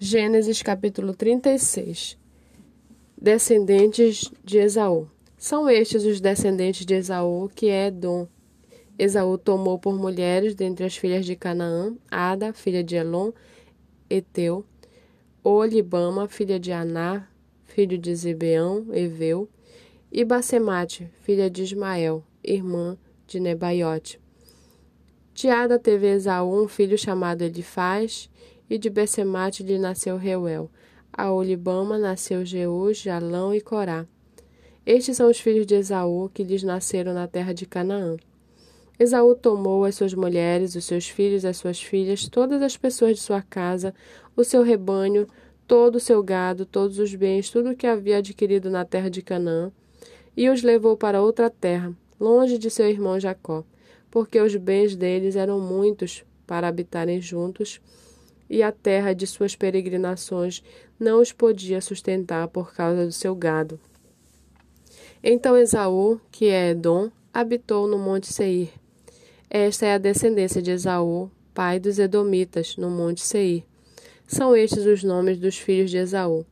Gênesis capítulo 36 Descendentes de Esaú São estes os descendentes de Esaú, que é Edom. Esaú tomou por mulheres dentre as filhas de Canaã, Ada, filha de Elon, Eteu, Olibama, filha de Aná, filho de Zibeão, Eveu, e Basemate, filha de Ismael, irmã de Nebaiote. De Ada teve Esaú um filho chamado Elifaz, e de Bessemate lhe nasceu Reuel. A Olibama nasceu Jeus, Jalão e Corá. Estes são os filhos de Esaú, que lhes nasceram na terra de Canaã. Esaú tomou as suas mulheres, os seus filhos, as suas filhas, todas as pessoas de sua casa, o seu rebanho, todo o seu gado, todos os bens, tudo o que havia adquirido na terra de Canaã, e os levou para outra terra, longe de seu irmão Jacó, porque os bens deles eram muitos para habitarem juntos e a terra de suas peregrinações não os podia sustentar por causa do seu gado. Então Esaú, que é Edom, habitou no monte Seir. Esta é a descendência de Esaú, pai dos Edomitas, no monte Seir. São estes os nomes dos filhos de Esaú.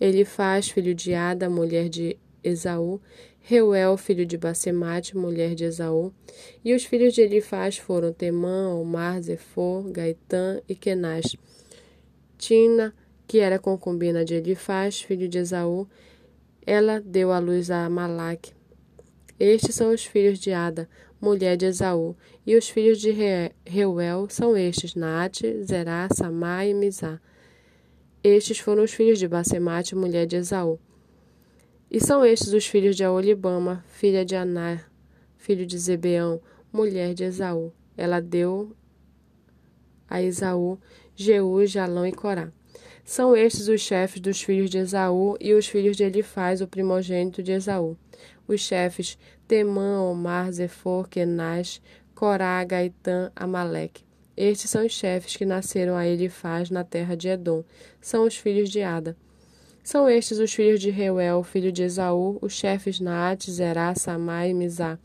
Elifaz, filho de Ada, mulher de Esaú, Reuel, filho de Basemate, mulher de Esaú, e os filhos de Elifaz foram Temã, Omar, Zefor, Gaitã e Kenaz. Tina, que era concubina de Elifaz, filho de Esaú, ela deu à luz a Malaque. Estes são os filhos de Ada, mulher de Esaú, e os filhos de Reuel são estes, Naate, Zerá, Samá e Mizá. Estes foram os filhos de Basemate, mulher de Esaú. E são estes os filhos de Aolibama, filha de Aná, filho de Zebeão, mulher de Esaú. Ela deu a Esaú Jeú, Jalão e Corá. São estes os chefes dos filhos de Esaú e os filhos de Elifaz, o primogênito de Esaú. Os chefes Temã, Omar, Zefor, Kenaz, Corá, Gaitã, Amaleque. Estes são os chefes que nasceram a Elifaz na terra de Edom. São os filhos de Ada. São estes os filhos de Reuel, filho de Esaú, os chefes Naate, Zerá, Samá e Mizá.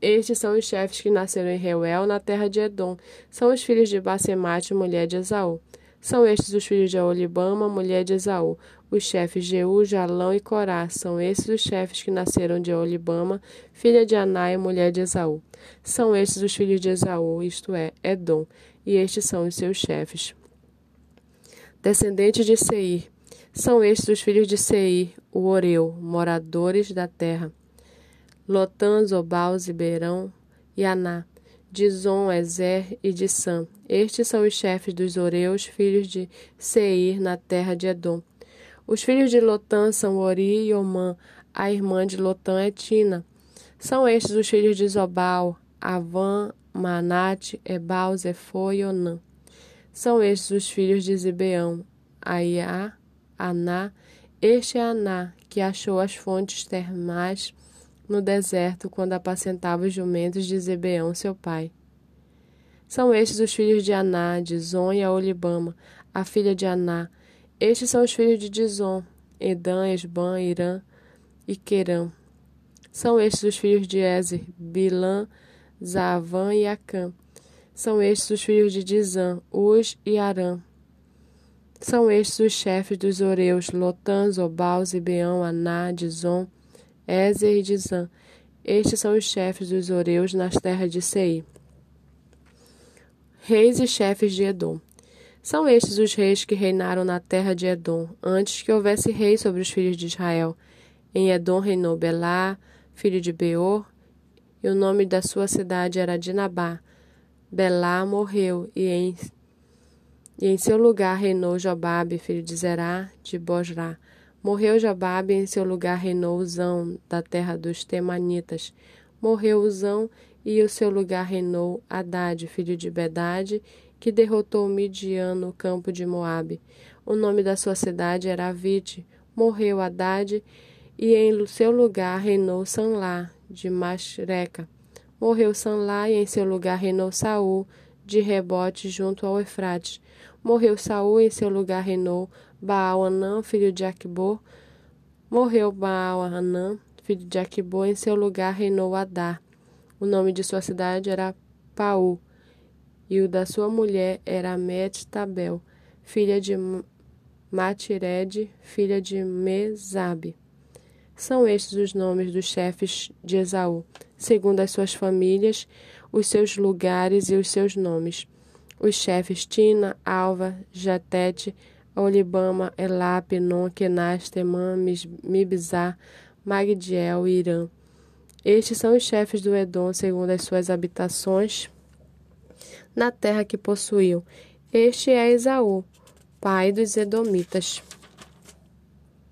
Estes são os chefes que nasceram em Reuel, na terra de Edom. São os filhos de Basemate, mulher de Esaú. São estes os filhos de Olibama, mulher de Esaú. Os chefes Jeú, Jalão e Corá. São estes os chefes que nasceram de Olibama, filha de Anai, mulher de Esaú. São estes os filhos de Esaú, isto é, Edom. E estes são os seus chefes. Descendentes de Seir. São estes os filhos de Seir, o Oreu, moradores da terra. Lotã, Zobal, Zibeirão e Aná, Dizon, Ezer e Dissã. Estes são os chefes dos Oreus, filhos de Seir, na terra de Edom. Os filhos de Lotã são Ori e Omã. A irmã de Lotã é Tina. São estes os filhos de Zobal, Avã, Manate, Ebal, Zefô e Onã. São estes os filhos de Zibeão, Aiá, Aná, este é Aná, que achou as fontes termais no deserto quando apacentava os jumentos de Zebeão, seu pai. São estes os filhos de Aná, de Zon e Aolibama, a filha de Aná. Estes são os filhos de Dizon, Edã, Esban, Irã e Querã. São estes os filhos de Ezer, Bilã, Zavã e Acã. São estes os filhos de Dizã, Uz e Arã. São estes os chefes dos Oreus, Lotã, Zobal, Zibeão, Aná, Dizon, Ezer e Dizã. Estes são os chefes dos Oreus nas terras de Sei. Reis e chefes de Edom. São estes os reis que reinaram na terra de Edom, antes que houvesse rei sobre os filhos de Israel. Em Edom reinou Belá, filho de Beor, e o nome da sua cidade era Dinabá. Belá morreu, e em e em seu lugar reinou Jobabe, filho de Zerá, de Bosra. Morreu Jobabe, e em seu lugar reinou Uzão, da terra dos Temanitas. Morreu Uzão, e em seu lugar reinou Haddad, filho de Bedade, que derrotou Midian no campo de Moabe. O nome da sua cidade era Avite. Morreu Haddad, e em seu lugar reinou Sanlá, de Masreca. Morreu Sanlá, e em seu lugar reinou Saul, de rebote junto ao Eufrates. Morreu Saul em seu lugar reinou Baal-Anã, filho de Aquibor. Morreu Baal-Anã, filho de Aquibor, em seu lugar reinou Adar. O nome de sua cidade era Paú, e o da sua mulher era Met-Tabel, filha de Matired, filha de Mesabe. São estes os nomes dos chefes de Esaú, segundo as suas famílias, os seus lugares e os seus nomes. Os chefes Tina, Alva, Jatete, Olibama, Elap, Non, Kenas, Temã, Mibzar, Magdiel e Irã. Estes são os chefes do Edom, segundo as suas habitações na terra que possuiu. Este é Esaú, pai dos Edomitas.